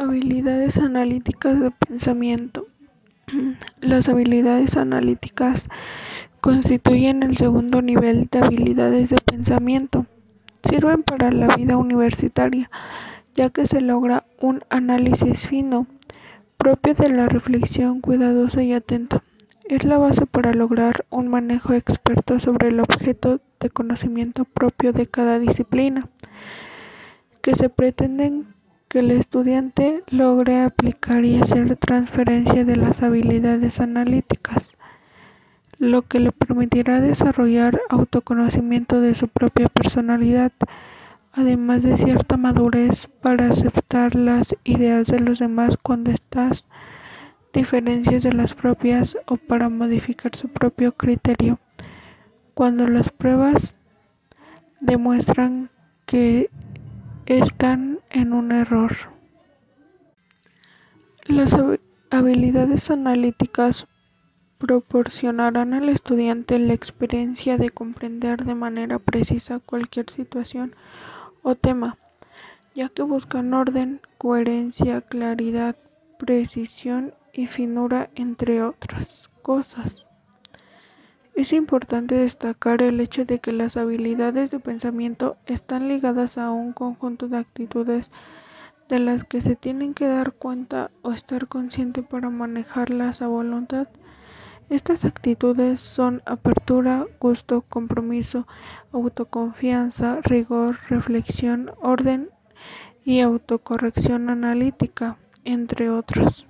Habilidades analíticas de pensamiento. Las habilidades analíticas constituyen el segundo nivel de habilidades de pensamiento. Sirven para la vida universitaria, ya que se logra un análisis fino, propio de la reflexión cuidadosa y atenta. Es la base para lograr un manejo experto sobre el objeto de conocimiento propio de cada disciplina, que se pretenden que el estudiante logre aplicar y hacer transferencia de las habilidades analíticas, lo que le permitirá desarrollar autoconocimiento de su propia personalidad, además de cierta madurez para aceptar las ideas de los demás cuando estas diferencias de las propias o para modificar su propio criterio. Cuando las pruebas demuestran que están en un error. Las habilidades analíticas proporcionarán al estudiante la experiencia de comprender de manera precisa cualquier situación o tema, ya que buscan orden, coherencia, claridad, precisión y finura, entre otras cosas. Es importante destacar el hecho de que las habilidades de pensamiento están ligadas a un conjunto de actitudes de las que se tiene que dar cuenta o estar consciente para manejarlas a voluntad. Estas actitudes son apertura, gusto, compromiso, autoconfianza, rigor, reflexión, orden y autocorrección analítica, entre otros.